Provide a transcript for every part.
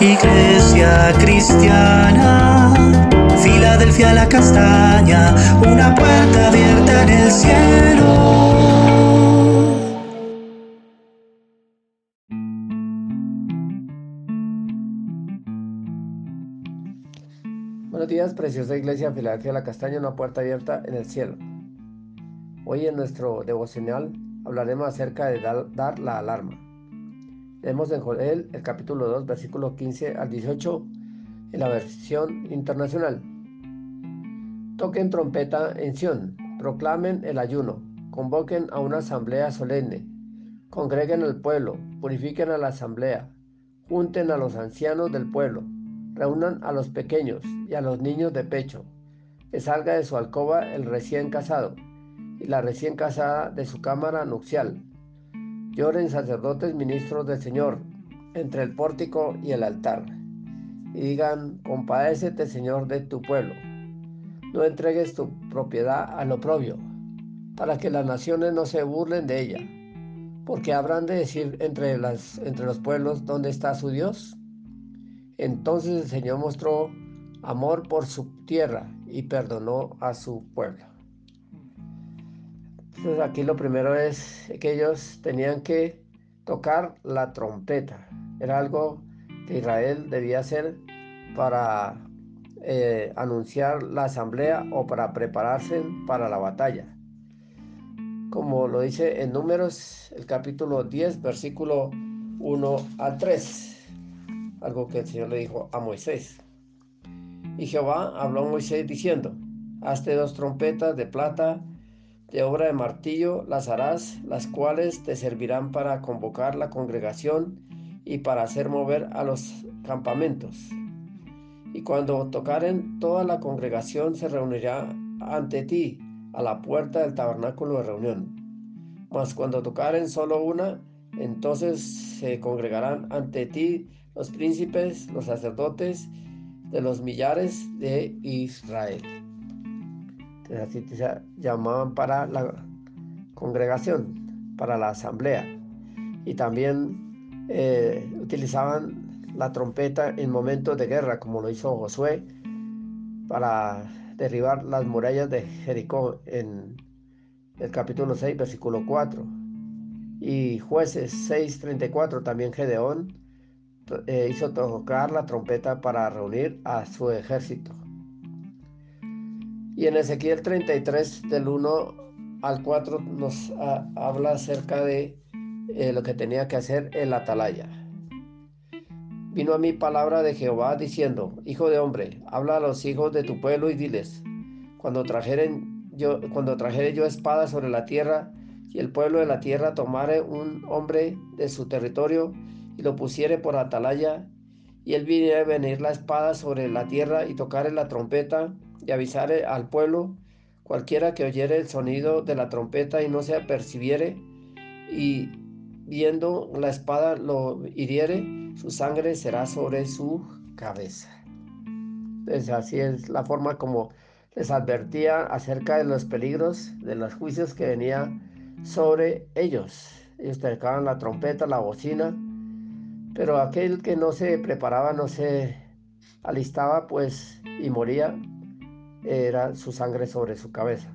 Iglesia cristiana, Filadelfia la castaña, una puerta abierta en el cielo. Buenos días, preciosa Iglesia Filadelfia la castaña, una puerta abierta en el cielo. Hoy en nuestro devocional hablaremos acerca de dar, la alarma. Leemos en Joel el capítulo 2, versículo 15 al 18 en la versión internacional. Toquen trompeta en Sión, proclamen el ayuno, convoquen a una asamblea solemne, congreguen al pueblo, purifiquen a la asamblea, junten a los ancianos del pueblo, reúnan a los pequeños y a los niños de pecho, que salga de su alcoba el recién casado y la recién casada de su cámara nupcial. Lloren sacerdotes ministros del Señor entre el pórtico y el altar. Y digan, compadécete Señor de tu pueblo. No entregues tu propiedad al oprobio, para que las naciones no se burlen de ella. Porque habrán de decir entre, las, entre los pueblos, ¿dónde está su Dios? Entonces el Señor mostró amor por su tierra y perdonó a su pueblo. Entonces aquí lo primero es que ellos tenían que tocar la trompeta. Era algo que Israel debía hacer para eh, anunciar la asamblea o para prepararse para la batalla. Como lo dice en Números, el capítulo 10, versículo 1 al 3. Algo que el Señor le dijo a Moisés. Y Jehová habló a Moisés diciendo, hazte dos trompetas de plata de obra de martillo las harás, las cuales te servirán para convocar la congregación y para hacer mover a los campamentos. Y cuando tocaren, toda la congregación se reunirá ante ti a la puerta del tabernáculo de reunión. Mas cuando tocaren solo una, entonces se congregarán ante ti los príncipes, los sacerdotes de los millares de Israel así se llamaban para la congregación, para la asamblea. Y también eh, utilizaban la trompeta en momentos de guerra, como lo hizo Josué, para derribar las murallas de Jericó en el capítulo 6, versículo 4. Y jueces 6:34 también Gedeón eh, hizo tocar la trompeta para reunir a su ejército. Y en Ezequiel 33 del 1 al 4 nos habla acerca de eh, lo que tenía que hacer el atalaya. Vino a mí palabra de Jehová diciendo, Hijo de hombre, habla a los hijos de tu pueblo y diles, cuando trajeren yo, cuando trajere yo espada sobre la tierra, y el pueblo de la tierra tomare un hombre de su territorio y lo pusiere por atalaya, y él viniera a venir la espada sobre la tierra y tocare la trompeta, y avisar al pueblo, cualquiera que oyere el sonido de la trompeta y no se apercibiere, y viendo la espada lo hiriere, su sangre será sobre su cabeza. Entonces así es la forma como les advertía acerca de los peligros, de los juicios que venía sobre ellos. Ellos tocaban la trompeta, la bocina, pero aquel que no se preparaba, no se alistaba, pues, y moría, era su sangre sobre su cabeza.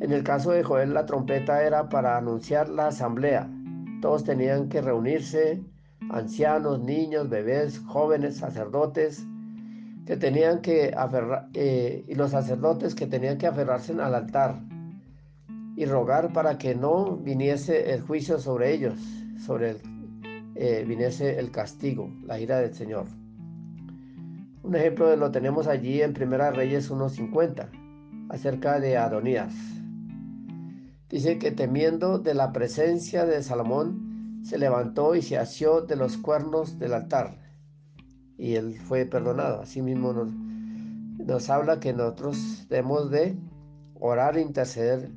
En el caso de Joel, la trompeta era para anunciar la asamblea. Todos tenían que reunirse, ancianos, niños, bebés, jóvenes, sacerdotes, que tenían que aferrar, eh, y los sacerdotes que tenían que aferrarse al altar y rogar para que no viniese el juicio sobre ellos, sobre el, eh, viniese el castigo, la ira del Señor. Un ejemplo de lo tenemos allí en Primera Reyes 1.50, acerca de Adonías. Dice que temiendo de la presencia de Salomón, se levantó y se asió de los cuernos del altar. Y él fue perdonado. Asimismo nos, nos habla que nosotros debemos de orar e interceder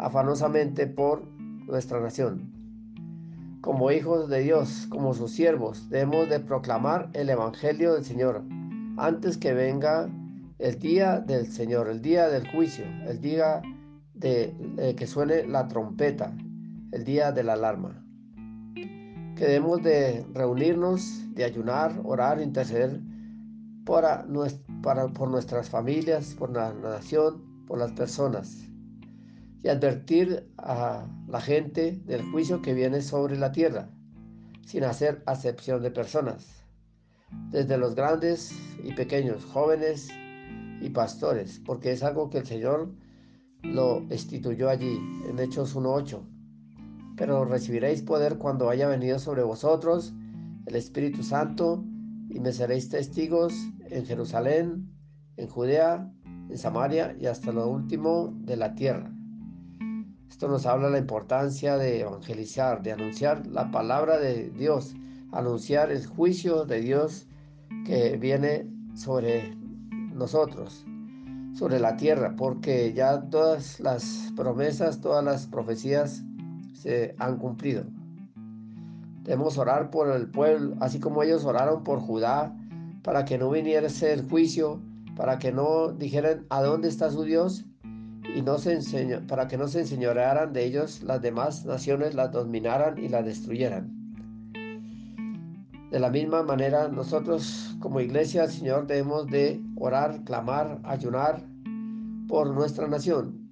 afanosamente por nuestra nación. Como hijos de Dios, como sus siervos, debemos de proclamar el Evangelio del Señor antes que venga el día del Señor, el día del juicio, el día de, que suene la trompeta, el día de la alarma. que debemos de reunirnos, de ayunar, orar, interceder por, por nuestras familias, por la nación, por las personas y advertir a la gente del juicio que viene sobre la tierra, sin hacer acepción de personas, desde los grandes y pequeños, jóvenes y pastores, porque es algo que el Señor lo instituyó allí en Hechos 1.8. Pero recibiréis poder cuando haya venido sobre vosotros el Espíritu Santo y me seréis testigos en Jerusalén, en Judea, en Samaria y hasta lo último de la tierra. Esto nos habla de la importancia de evangelizar, de anunciar la palabra de Dios, anunciar el juicio de Dios que viene sobre nosotros, sobre la tierra, porque ya todas las promesas, todas las profecías se han cumplido. Debemos orar por el pueblo, así como ellos oraron por Judá, para que no viniese el juicio, para que no dijeran a dónde está su Dios y no se para que no se enseñorearan de ellos las demás naciones, las dominaran y las destruyeran. De la misma manera, nosotros como iglesia Señor debemos de orar, clamar, ayunar por nuestra nación,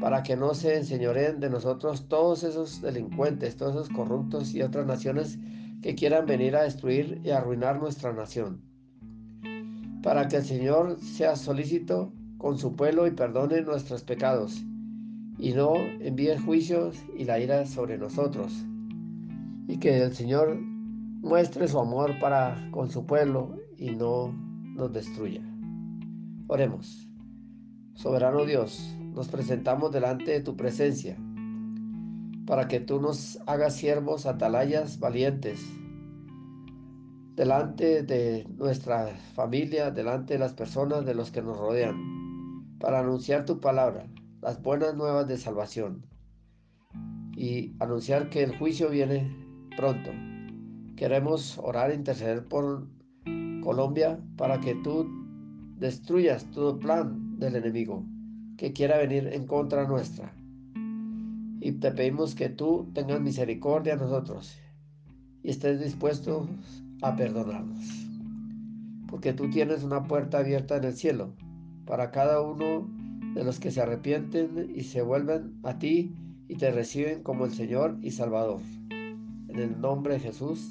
para que no se enseñoreen de nosotros todos esos delincuentes, todos esos corruptos y otras naciones que quieran venir a destruir y arruinar nuestra nación. Para que el Señor sea solícito con su pueblo y perdone nuestros pecados, y no envíe juicios y la ira sobre nosotros. Y que el Señor muestre su amor para con su pueblo y no nos destruya. Oremos. Soberano Dios, nos presentamos delante de tu presencia para que tú nos hagas siervos atalayas valientes delante de nuestra familia, delante de las personas de los que nos rodean, para anunciar tu palabra, las buenas nuevas de salvación y anunciar que el juicio viene pronto. Queremos orar e interceder por Colombia para que tú destruyas todo plan del enemigo que quiera venir en contra nuestra. Y te pedimos que tú tengas misericordia a nosotros y estés dispuesto a perdonarnos. Porque tú tienes una puerta abierta en el cielo para cada uno de los que se arrepienten y se vuelven a ti y te reciben como el Señor y Salvador. En el nombre de Jesús.